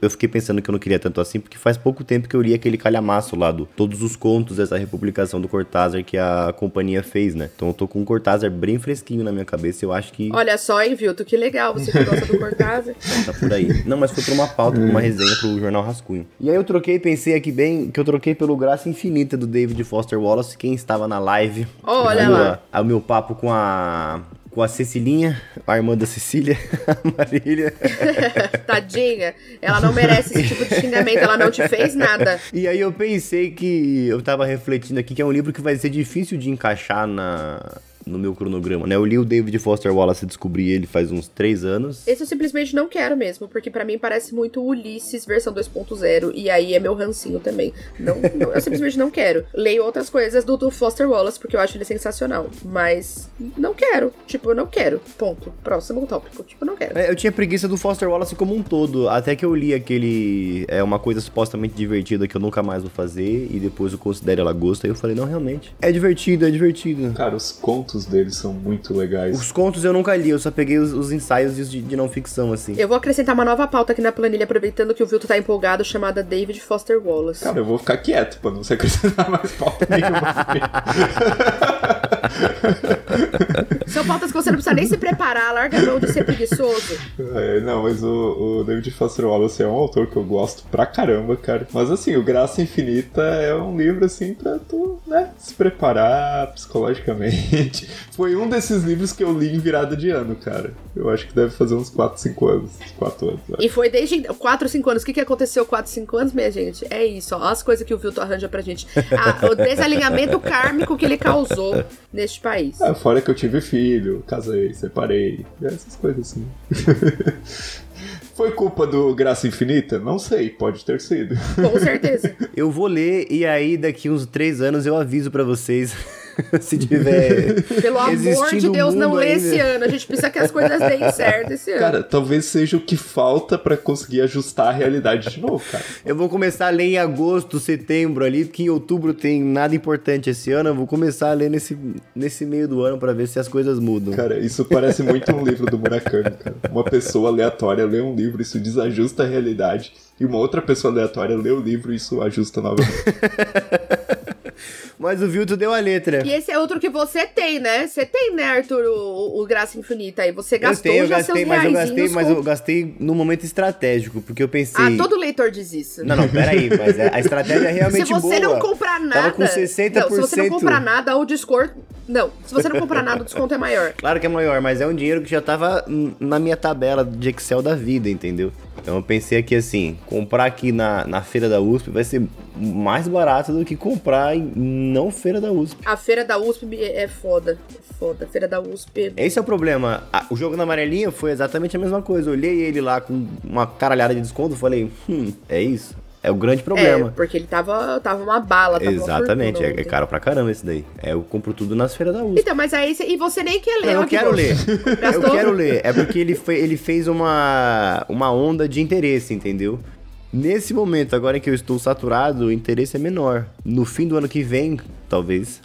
eu, fiquei pensando que eu não queria tanto assim, porque faz pouco tempo que eu li aquele calhamaço lá do todos os contos dessa republicação do Cortázar que a companhia fez, né? Então eu tô com o Cortázar bem fresquinho na minha cabeça. Eu acho que. Olha só, hein, Vilto? Que legal. Você que gosta do Cortázar. tá por aí. Não, mas foi pra uma pauta, pra uma resenha pro Jornal Rascunho. E aí eu troquei, pensei aqui bem, que eu troquei pelo Graça Infinita do David Foster Wallace, quem estava na live. Olha lá. O meu papo com a com a Cecilinha, a irmã da Cecília, a Marília. Tadinha, ela não merece esse tipo de xingamento, ela não te fez nada. E aí eu pensei que eu tava refletindo aqui que é um livro que vai ser difícil de encaixar na no meu cronograma, né? Eu li o David Foster Wallace e descobri ele faz uns três anos. Esse eu simplesmente não quero mesmo, porque para mim parece muito Ulisses versão 2.0, e aí é meu rancinho também. Não, não, eu simplesmente não quero. Leio outras coisas do, do Foster Wallace, porque eu acho ele sensacional, mas não quero. Tipo, eu não quero. Ponto. Próximo tópico. Tipo, não quero. É, eu tinha preguiça do Foster Wallace como um todo, até que eu li aquele... É uma coisa supostamente divertida que eu nunca mais vou fazer, e depois eu considero ela gosto, aí eu falei, não, realmente. É divertido, é divertido. Cara, os contos contos deles são muito legais. Os contos eu nunca li, eu só peguei os, os ensaios de, de, não ficção, assim. Eu vou acrescentar uma nova pauta aqui na planilha, aproveitando que o Vilto tá empolgado, chamada David Foster Wallace. Cara, eu vou ficar quieto pra não se acrescentar mais pauta nenhuma. São pautas que você não precisa nem se preparar, larga a mão de ser preguiçoso. É, não, mas o, o, David Foster Wallace é um autor que eu gosto pra caramba, cara. Mas assim, o Graça Infinita é um livro assim pra tu, né, se preparar psicologicamente. Foi um desses livros que eu li em virada de ano, cara. Eu acho que deve fazer uns 4, 5 anos. 4 anos. E foi desde 4, 5 anos. O que, que aconteceu 4, 5 anos, minha gente? É isso, ó. As coisas que o Vilto arranja pra gente. Ah, o desalinhamento kármico que ele causou neste país. É, fora que eu tive filho, casei, separei. Essas coisas assim. Foi culpa do Graça Infinita? Não sei, pode ter sido. Com certeza. eu vou ler e aí daqui uns três anos eu aviso para vocês se tiver. Pelo amor de Deus, não lê esse ano. A gente precisa que as coisas deem certo esse ano. Cara, talvez seja o que falta para conseguir ajustar a realidade de novo, cara. Eu vou começar a ler em agosto, setembro ali, que em outubro tem nada importante esse ano. Eu vou começar a ler nesse, nesse meio do ano para ver se as coisas mudam. Cara, isso parece muito um livro do Murakami, cara. Uma pessoa aleatória lê um livro, isso desajusta a realidade. E uma outra pessoa aleatória lê o livro e isso ajusta novamente. Mas o Vilto deu a letra. E esse é outro que você tem, né? Você tem, né, Arthur, o, o Graça Infinita aí. Você gastou eu tenho, eu já gastei, seus mas eu gastei, com... mas eu gastei no momento estratégico, porque eu pensei. Ah, todo leitor diz isso. Não, não, peraí, mas a estratégia é realmente boa. Se você boa. não comprar nada. Tava com 60%. Não, se você não comprar nada, o desconto. Não, se você não comprar nada, o desconto é maior. Claro que é maior, mas é um dinheiro que já tava na minha tabela de Excel da vida, entendeu? Então eu pensei aqui assim, comprar aqui na, na feira da USP vai ser mais barato do que comprar em não feira da USP. A feira da USP é foda. É foda. A feira da USP. Esse é o problema. O jogo na amarelinha foi exatamente a mesma coisa. Eu olhei ele lá com uma caralhada de desconto, falei, hum, é isso. É o grande problema. É, porque ele tava, tava uma bala, tava Exatamente, uma é, é caro pra caramba esse daí. É, eu compro tudo nas feiras da USP. Então, mas aí e você nem quer ler. Eu quero bom. ler. eu quero ler. É porque ele, foi, ele fez uma, uma onda de interesse, entendeu? Nesse momento, agora que eu estou saturado, o interesse é menor. No fim do ano que vem, talvez,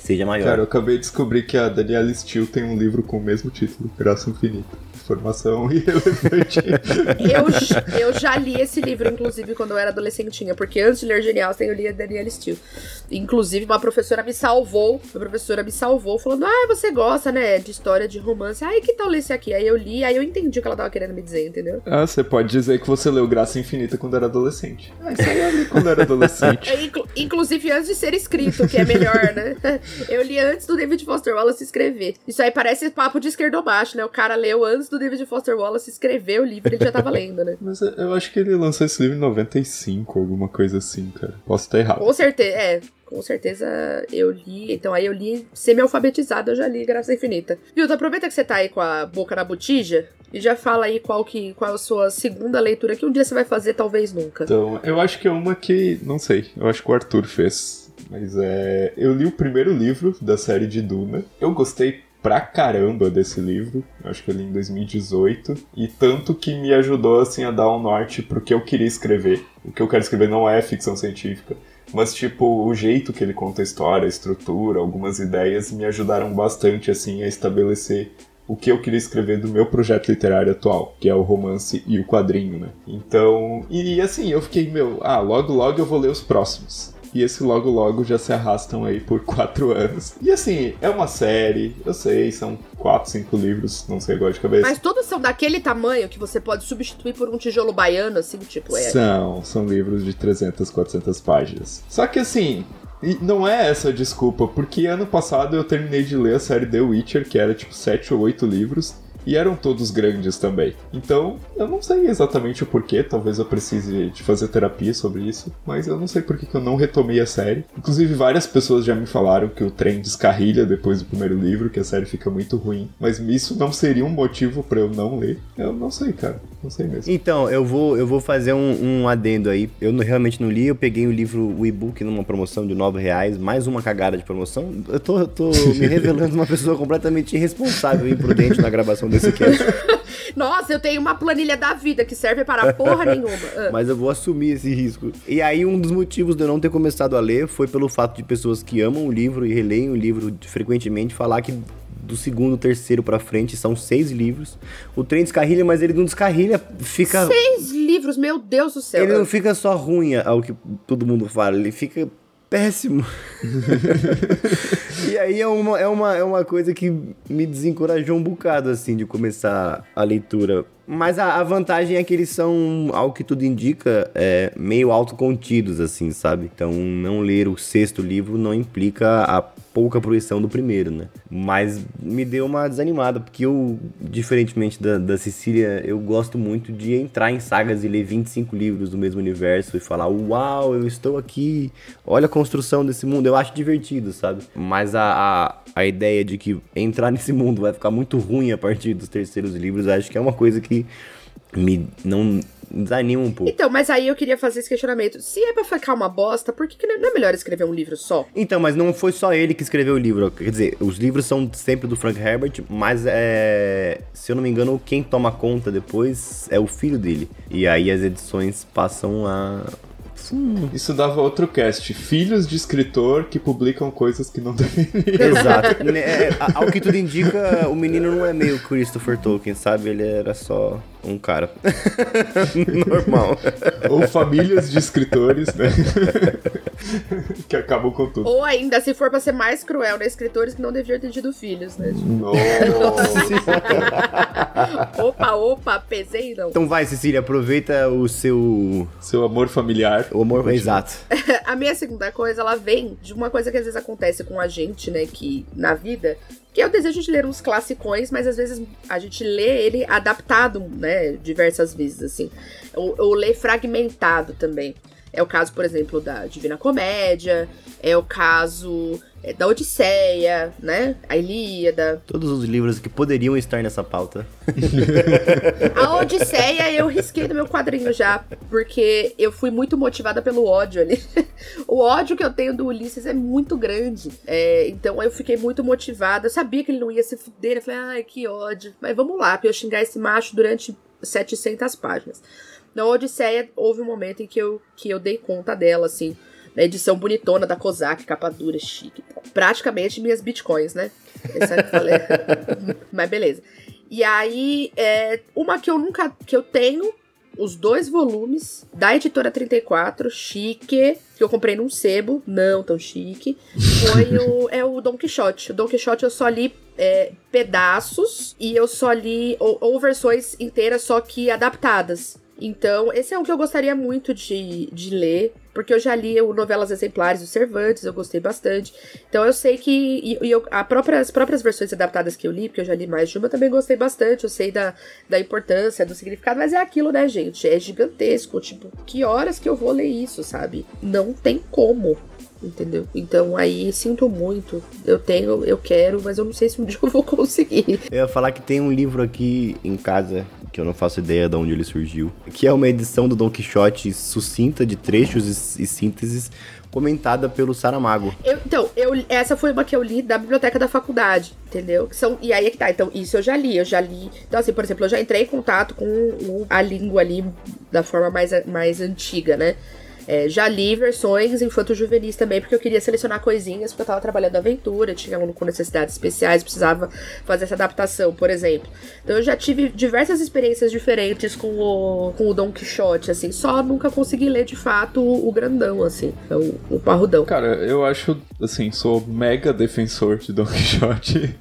seja maior. Cara, eu acabei de descobrir que a Daniela Steele tem um livro com o mesmo título, Graça Infinita informação irrelevante. eu, eu já li esse livro, inclusive, quando eu era adolescentinha, porque antes de ler Genial, eu li a Daniela Steele. Inclusive, uma professora me salvou, uma professora me salvou, falando, ah, você gosta, né, de história, de romance, ai, que tal ler esse aqui? Aí eu li, aí eu entendi o que ela tava querendo me dizer, entendeu? Ah, você pode dizer que você leu Graça Infinita quando era adolescente. Ah, isso aí eu li quando era adolescente. É, inclu inclusive antes de ser escrito, que é melhor, né? Eu li antes do David Foster Wallace escrever. Isso aí parece papo de esquerdomacho, né? O cara leu antes do do David Foster Wallace escreveu o livro, ele já tava lendo, né? Mas eu acho que ele lançou esse livro em 95, alguma coisa assim, cara. Posso estar errado. Com certeza, é. Com certeza eu li. Então aí eu li semi-alfabetizado, eu já li Graça Infinita. Viu? aproveita que você tá aí com a boca na botija e já fala aí qual que qual a sua segunda leitura que um dia você vai fazer, talvez nunca. Então, eu acho que é uma que. Não sei. Eu acho que o Arthur fez. Mas é. Eu li o primeiro livro da série de Duna. Eu gostei pra caramba desse livro. Acho que eu li em 2018. E tanto que me ajudou assim a dar um norte pro que eu queria escrever. O que eu quero escrever não é ficção científica. Mas, tipo, o jeito que ele conta a história, a estrutura, algumas ideias me ajudaram bastante, assim, a estabelecer o que eu queria escrever do meu projeto literário atual, que é o romance e o quadrinho, né? Então, e assim, eu fiquei, meu, ah, logo logo eu vou ler os próximos e esse logo logo já se arrastam aí por quatro anos. E assim, é uma série, eu sei, são quatro, cinco livros, não sei agora de cabeça. Mas todos são daquele tamanho que você pode substituir por um tijolo baiano, assim, tipo, é. São, são livros de 300, 400 páginas. Só que assim, E não é essa a desculpa, porque ano passado eu terminei de ler a série The Witcher, que era tipo 7 ou 8 livros, e eram todos grandes também. Então, eu não sei exatamente o porquê, talvez eu precise de fazer terapia sobre isso, mas eu não sei por que eu não retomei a série. Inclusive, várias pessoas já me falaram que o trem descarrilha depois do primeiro livro, que a série fica muito ruim, mas isso não seria um motivo para eu não ler. Eu não sei, cara, não sei mesmo. Então, eu vou, eu vou fazer um, um adendo aí. Eu não, realmente não li, eu peguei o livro, o e-book numa promoção de 9 reais, mais uma cagada de promoção. Eu tô, eu tô me revelando uma pessoa completamente irresponsável e imprudente na gravação desse cast. Nossa, eu tenho uma planilha da vida que serve para porra nenhuma. Ah. Mas eu vou assumir esse risco. E aí, um dos motivos de eu não ter começado a ler foi pelo fato de pessoas que amam o livro e releem o livro frequentemente falar que do segundo, terceiro pra frente são seis livros. O trem descarrilha, mas ele não descarrilha, fica. Seis livros, meu Deus do céu. Ele não fica só ruim, ao que todo mundo fala, ele fica péssimo. e aí é uma, é, uma, é uma coisa que me desencorajou um bocado, assim, de começar a leitura. Mas a, a vantagem é que eles são, ao que tudo indica, é, meio autocontidos, assim, sabe? Então, não ler o sexto livro não implica a pouca fruição do primeiro, né? Mas me deu uma desanimada, porque eu, diferentemente da, da Cecília, eu gosto muito de entrar em sagas e ler 25 livros do mesmo universo e falar, uau, eu estou aqui, olha a construção desse mundo. Eu acho divertido, sabe? Mas a, a, a ideia de que entrar nesse mundo vai ficar muito ruim a partir dos terceiros livros, acho que é uma coisa que me não desanima um pouco. Então, mas aí eu queria fazer esse questionamento. Se é pra ficar uma bosta, por que, que não é melhor escrever um livro só? Então, mas não foi só ele que escreveu o livro. Quer dizer, os livros são sempre do Frank Herbert, mas é. Se eu não me engano, quem toma conta depois é o filho dele. E aí as edições passam a. Hum. Isso dava outro cast. Filhos de escritor que publicam coisas que não deveriam. Exato. Né, é, ao que tudo indica, o menino não é meio Christopher Tolkien, sabe? Ele era só um cara normal. Ou famílias de escritores, né? que acabam com tudo. Ou ainda, se for pra ser mais cruel, né? Escritores que não deviam ter tido filhos, né? opa, opa, pesei não. Então vai, Cecília, aproveita o seu... Seu amor familiar. O amor, exato. a minha segunda coisa, ela vem de uma coisa que às vezes acontece com a gente, né? Que na vida que é o desejo de ler uns classicões, mas às vezes a gente lê ele adaptado, né, diversas vezes, assim. Ou, ou lê fragmentado também. É o caso, por exemplo, da Divina Comédia, é o caso é, da Odisseia, né? A Ilíada. Todos os livros que poderiam estar nessa pauta. a Odisseia eu risquei do meu quadrinho já, porque eu fui muito motivada pelo ódio ali. o ódio que eu tenho do Ulisses é muito grande. É, então eu fiquei muito motivada. Eu sabia que ele não ia se fuder. Eu falei, ai, que ódio. Mas vamos lá, pra eu xingar esse macho durante 700 páginas. Na Odisseia, houve um momento em que eu, que eu dei conta dela, assim. Na edição bonitona da Kozak, capa dura, chique. Praticamente minhas bitcoins, né? É que eu falei. Mas beleza. E aí, é, uma que eu nunca. que eu tenho, os dois volumes da editora 34, chique, que eu comprei num sebo, não tão chique, foi o, é o Don Quixote. O Don Quixote eu só li é, pedaços e eu só li, ou, ou versões inteiras, só que adaptadas. Então, esse é um que eu gostaria muito de, de ler, porque eu já li o Novelas Exemplares do Cervantes, eu gostei bastante. Então eu sei que. E, e eu, a própria, as próprias versões adaptadas que eu li, porque eu já li mais de uma, eu também gostei bastante. Eu sei da, da importância, do significado, mas é aquilo, né, gente? É gigantesco. Tipo, que horas que eu vou ler isso, sabe? Não tem como entendeu? Então aí sinto muito. Eu tenho, eu quero, mas eu não sei se um dia eu vou conseguir. Eu ia falar que tem um livro aqui em casa que eu não faço ideia de onde ele surgiu, que é uma edição do Don Quixote sucinta de trechos e, sínteses comentada pelo Saramago. Eu, então, eu, essa foi uma que eu li da biblioteca da faculdade, entendeu? Que são, e aí é que tá. Então, isso eu já li, eu já li. Então, assim, por exemplo, eu já entrei em contato com a língua ali da forma mais, mais antiga, né? É, já li versões infanto-juvenis também, porque eu queria selecionar coisinhas, porque eu tava trabalhando aventura, tinha um com necessidades especiais, precisava fazer essa adaptação, por exemplo. Então eu já tive diversas experiências diferentes com o, com o Don Quixote, assim, só nunca consegui ler de fato o, o grandão, assim, o, o parrudão. Cara, eu acho, assim, sou mega defensor de Don Quixote.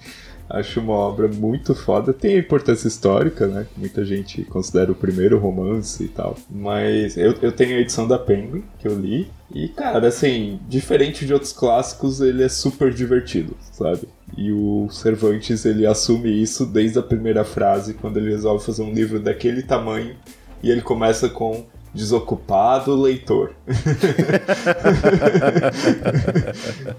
Acho uma obra muito foda. Tem importância histórica, né? Muita gente considera o primeiro romance e tal. Mas eu, eu tenho a edição da Penguin, que eu li. E, cara, assim, diferente de outros clássicos, ele é super divertido, sabe? E o Cervantes, ele assume isso desde a primeira frase, quando ele resolve fazer um livro daquele tamanho. E ele começa com desocupado leitor.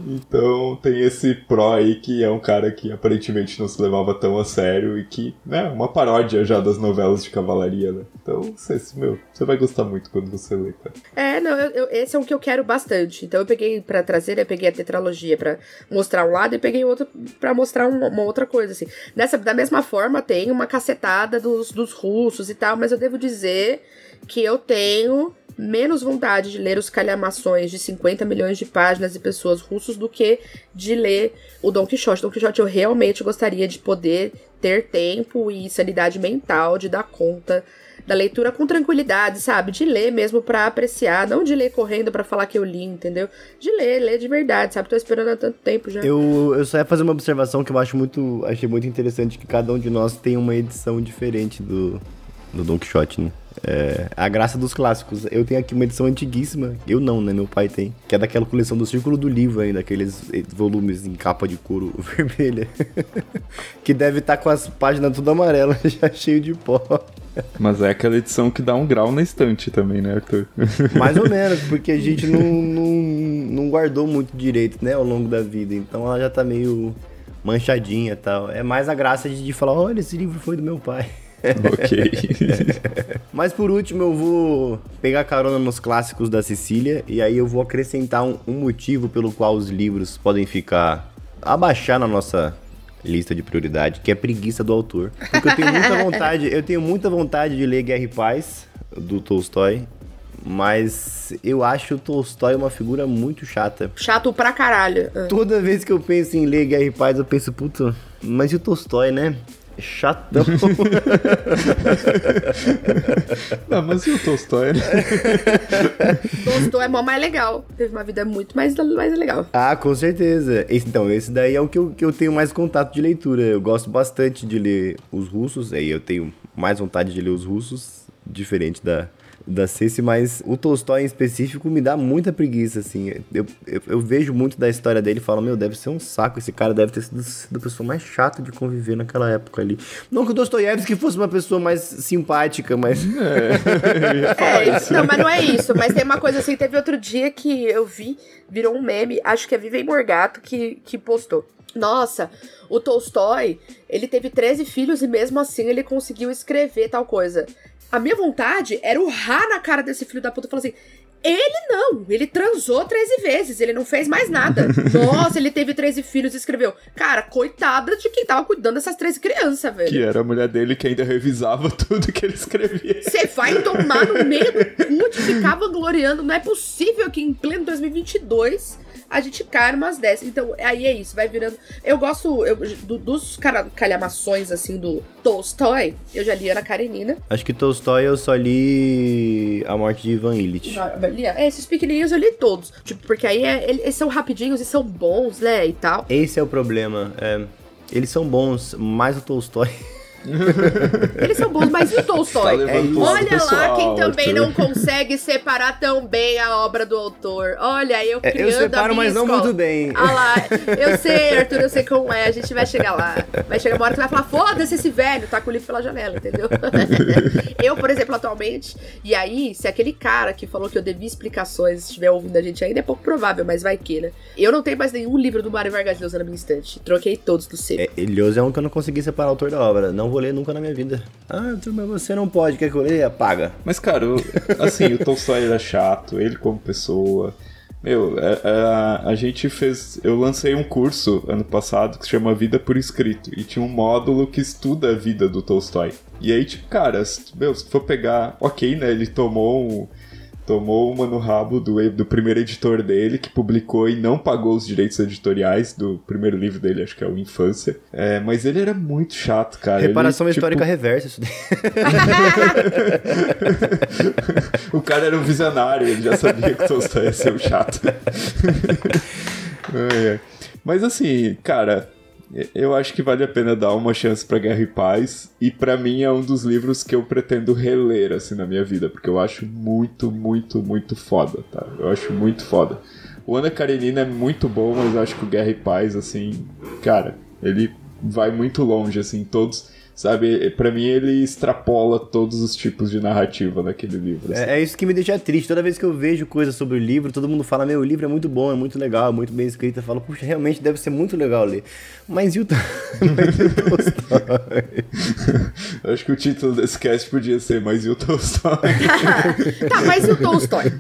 então tem esse pró aí que é um cara que aparentemente não se levava tão a sério e que, né, uma paródia já das novelas de cavalaria, né? Então, você, meu, você vai gostar muito quando você lê, cara. É, não, eu, eu, esse é um que eu quero bastante. Então eu peguei para trazer, eu peguei a tetralogia para mostrar um lado e peguei outro para mostrar uma, uma, outra coisa, assim. Nessa, da mesma forma, tem uma cacetada dos, dos russos e tal, mas eu devo dizer que eu tenho menos vontade de ler os calhamações de 50 milhões de páginas de pessoas russos do que de ler o Don Quixote. Don Quixote eu realmente gostaria de poder ter tempo e sanidade mental de dar conta da leitura com tranquilidade, sabe? De ler mesmo para apreciar, não de ler correndo para falar que eu li, entendeu? De ler, ler de verdade, sabe? Tô esperando há tanto tempo já. Eu, eu só ia fazer uma observação que eu acho muito, achei muito interessante que cada um de nós tem uma edição diferente do, do Don Quixote, né? É, a graça dos clássicos. Eu tenho aqui uma edição antiguíssima, eu não, né? Meu pai tem. Que é daquela coleção do Círculo do Livro ainda, aqueles volumes em capa de couro vermelha. que deve estar tá com as páginas tudo amarelas, já cheio de pó. Mas é aquela edição que dá um grau na estante também, né, Arthur? Mais ou menos, porque a gente não, não, não guardou muito direito, né, ao longo da vida. Então ela já tá meio manchadinha e tal. É mais a graça de falar, olha, esse livro foi do meu pai. ok. Mas por último, eu vou pegar carona nos clássicos da Sicília e aí eu vou acrescentar um, um motivo pelo qual os livros podem ficar abaixar na nossa lista de prioridade, que é preguiça do autor. Porque eu tenho muita vontade, eu tenho muita vontade de ler Guerra e Paz do Tolstói, mas eu acho o Tolstói uma figura muito chata. Chato pra caralho. Toda vez que eu penso em ler Guerra e Paz, eu penso, puta, mas e o Tolstói, né? Chatão. Não, mas e o Tolstói? Né? Tolstói é mó mais legal. Teve uma vida muito mais, mais legal. Ah, com certeza. Esse, então, esse daí é o que eu, que eu tenho mais contato de leitura. Eu gosto bastante de ler os russos. Aí eu tenho mais vontade de ler os russos, diferente da, da Ceci, mas o Tolstói em específico me dá muita preguiça, assim. Eu, eu, eu, vejo muito da história dele e falo, meu, deve ser um saco. Esse cara deve ter sido, sido a pessoa mais chata de conviver naquela época ali. Não que o Dostoiévski fosse uma pessoa mais simpática, mas. É, é isso, não, mas não é isso. Mas tem uma coisa assim, teve outro dia que eu vi, virou um meme, acho que é Vivem Morgato que, que postou. Nossa, o Tolstói, ele teve 13 filhos e mesmo assim ele conseguiu escrever tal coisa. A minha vontade era urrar na cara desse filho da puta e falar assim: ele não, ele transou 13 vezes, ele não fez mais nada. Nossa, ele teve 13 filhos e escreveu. Cara, coitada de quem tava cuidando dessas 13 crianças, velho. Que era a mulher dele que ainda revisava tudo que ele escrevia. Você vai tomar no meio do cu de ficar vangloriando. Não é possível que em pleno 2022 a gente cai umas dessas. Então, aí é isso, vai virando. Eu gosto eu, do, dos calhamações, assim, do Tolstói. Eu já li Ana Karenina. Acho que Tolstói eu só li A Morte de Ivan Illich. É, esses pequenininhos eu li todos. Tipo, porque aí é, eles são rapidinhos e são bons, né, e tal. Esse é o problema. É, eles são bons, mas o Tolstói. Eles são bons, mas e o Tolstói? Tá é Olha pessoal, lá quem também Arthur. não consegue separar tão bem a obra do autor. Olha, eu criando é, Eu separo, mas escola. não muito bem. Ah lá, eu sei, Arthur, eu sei como é. A gente vai chegar lá. Vai chegar uma hora que vai falar, foda-se esse velho, tá com o livro pela janela, entendeu? eu, por exemplo, atualmente, e aí, se aquele cara que falou que eu devia explicações estiver ouvindo a gente ainda, é pouco provável, mas vai que, né? Eu não tenho mais nenhum livro do Mário Vargas Llosa na minha estante. Troquei todos do seu. É, Llosa é um que eu não consegui separar o autor da obra. Não vou ler nunca na minha vida. Ah, mas você não pode, quer que eu leia? Paga. Mas, cara, eu, assim, o Tolstói era chato, ele como pessoa. Meu, a, é, é, a, gente fez. Eu lancei um curso ano passado que se chama Vida por Escrito. E tinha um módulo que estuda a vida do Tolstói. E aí, tipo, cara, meu, se for pegar. Ok, né? Ele tomou um tomou uma no rabo do, do primeiro editor dele, que publicou e não pagou os direitos editoriais do primeiro livro dele, acho que é o Infância. É, mas ele era muito chato, cara. Reparação ele, histórica tipo... reversa, isso daí. o cara era um visionário, ele já sabia que Tolstói ia ser um chato. é, é. Mas assim, cara, eu acho que vale a pena dar uma chance para Guerra e Paz. E para mim é um dos livros que eu pretendo reler assim na minha vida, porque eu acho muito, muito, muito foda, tá? Eu acho muito foda. O Ana Karenina é muito bom, mas eu acho que o Guerra e Paz, assim, cara, ele vai muito longe, assim, todos Sabe, para mim ele extrapola todos os tipos de narrativa naquele livro. Assim. É, é, isso que me deixa triste. Toda vez que eu vejo coisa sobre o livro, todo mundo fala: Meu, o livro é muito bom, é muito legal, é muito bem escrito. Eu falo: Puxa, realmente deve ser muito legal ler. Mas e o, Mas e o Tolstói? Acho que o título desse cast podia ser Mas e o Tolstói? tá, mas e o Tolstói?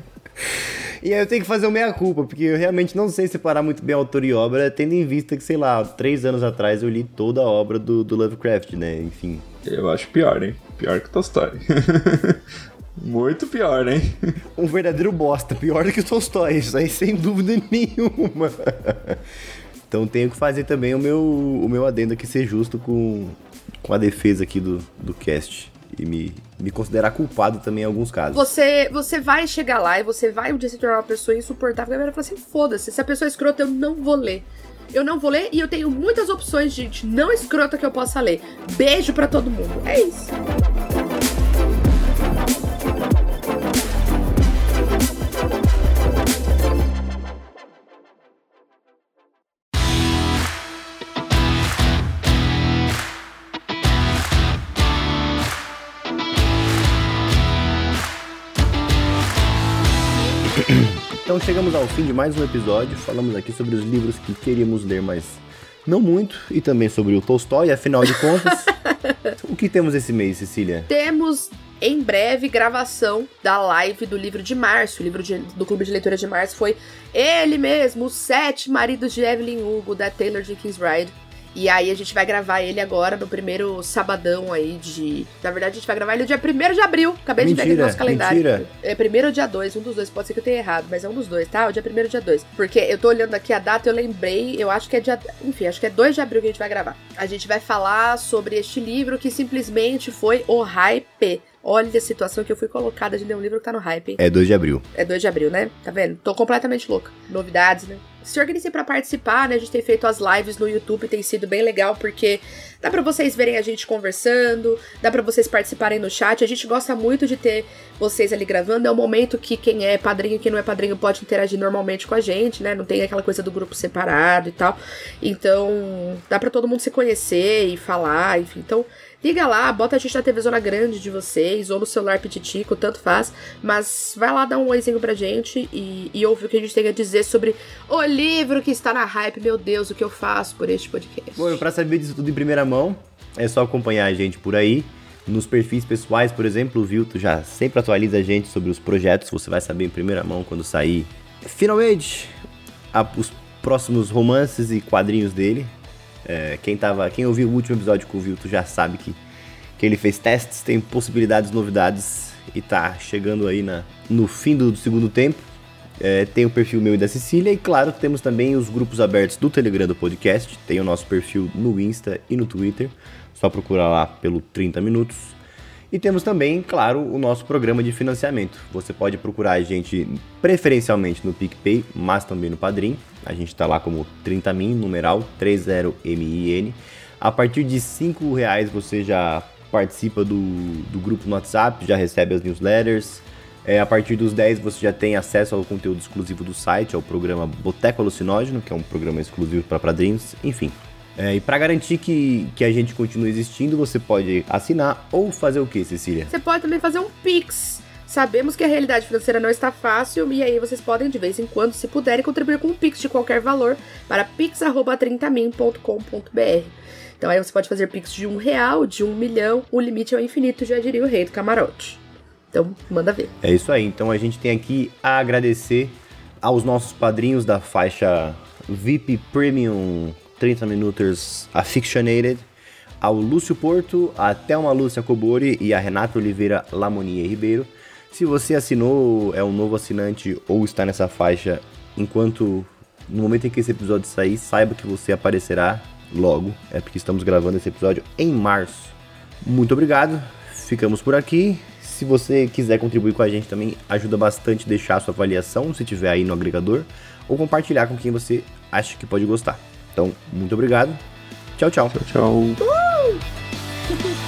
E aí eu tenho que fazer o meia-culpa, porque eu realmente não sei separar muito bem autor e obra, tendo em vista que, sei lá, três anos atrás eu li toda a obra do, do Lovecraft, né? Enfim. Eu acho pior, hein? Pior que Tolstói. Muito pior, hein? Um verdadeiro bosta, pior do que o Tolstói, isso aí sem dúvida nenhuma. Então tenho que fazer também o meu, o meu adendo aqui ser justo com, com a defesa aqui do, do cast e me, me considerar culpado também em alguns casos. Você, você vai chegar lá e você vai um dia se tornar uma pessoa insuportável e vai falar assim: foda-se, se a pessoa é escrota, eu não vou ler. Eu não vou ler e eu tenho muitas opções gente não escrota que eu possa ler. Beijo para todo mundo. É isso. Então chegamos ao fim de mais um episódio. Falamos aqui sobre os livros que queríamos ler, mas não muito, e também sobre o Tolstói, afinal de contas. o que temos esse mês, Cecília? Temos em breve gravação da live do livro de março. O livro de, do Clube de Leitura de março foi ele mesmo, Os Sete Maridos de Evelyn Hugo, da Taylor Jenkins Reid. E aí a gente vai gravar ele agora no primeiro sabadão aí de. Na verdade, a gente vai gravar ele no dia 1 de abril. Acabei mentira, de ver aqui no nosso calendário. Mentira. É primeiro ou dia 2, um dos dois. Pode ser que eu tenha errado, mas é um dos dois, tá? O dia 1 ou dia 2. Porque eu tô olhando aqui a data, eu lembrei, eu acho que é dia. Enfim, acho que é 2 de abril que a gente vai gravar. A gente vai falar sobre este livro que simplesmente foi o hype Olha a situação que eu fui colocada de ler um livro que tá no hype. Hein? É 2 de abril. É 2 de abril, né? Tá vendo? Tô completamente louca. Novidades, né? Se organizem para participar, né? A gente tem feito as lives no YouTube, tem sido bem legal porque dá para vocês verem a gente conversando, dá para vocês participarem no chat. A gente gosta muito de ter vocês ali gravando. É um momento que quem é padrinho e quem não é padrinho pode interagir normalmente com a gente, né? Não tem aquela coisa do grupo separado e tal. Então, dá para todo mundo se conhecer e falar, enfim. Então, Liga lá, bota a gente na Zona Grande de vocês, ou no celular pititico, tanto faz. Mas vai lá dar um oizinho pra gente e, e ouvir o que a gente tem a dizer sobre o livro que está na hype. Meu Deus, o que eu faço por este podcast. Bom, pra saber disso tudo em primeira mão, é só acompanhar a gente por aí. Nos perfis pessoais, por exemplo, o Vilto já sempre atualiza a gente sobre os projetos. Você vai saber em primeira mão quando sair finalmente a, os próximos romances e quadrinhos dele. É, quem, tava, quem ouviu o último episódio com o Vilto já sabe que, que ele fez testes, tem possibilidades, novidades e tá chegando aí na, no fim do, do segundo tempo. É, tem o perfil meu e da Cecília, e claro, temos também os grupos abertos do Telegram do podcast. Tem o nosso perfil no Insta e no Twitter. Só procurar lá pelo 30 Minutos. E temos também, claro, o nosso programa de financiamento. Você pode procurar a gente preferencialmente no PicPay, mas também no Padrim. A gente está lá como 30min, numeral 30min. A partir de 5 reais você já participa do, do grupo no WhatsApp, já recebe as newsletters. É, a partir dos 10 você já tem acesso ao conteúdo exclusivo do site, ao programa Boteco Alucinógeno, que é um programa exclusivo para padrinhos, enfim. É, e para garantir que, que a gente continue existindo, você pode assinar ou fazer o que, Cecília? Você pode também fazer um Pix. Sabemos que a realidade financeira não está fácil e aí vocês podem, de vez em quando, se puderem, contribuir com um Pix de qualquer valor para pix.30min.com.br. Então aí você pode fazer Pix de um real, de um milhão, o limite é o infinito, já diria o rei do camarote. Então, manda ver. É isso aí. Então a gente tem aqui a agradecer aos nossos padrinhos da faixa VIP Premium 30 Minuters Afictionated, ao Lúcio Porto, a Thelma Lúcia Cobori e a Renata Oliveira Lamonier Ribeiro. Se você assinou, é um novo assinante ou está nessa faixa, enquanto no momento em que esse episódio sair, saiba que você aparecerá logo. É porque estamos gravando esse episódio em março. Muito obrigado, ficamos por aqui. Se você quiser contribuir com a gente também, ajuda bastante deixar a sua avaliação, se tiver aí no agregador, ou compartilhar com quem você acha que pode gostar. Então, muito obrigado. Tchau, tchau. Tchau, tchau. Uh!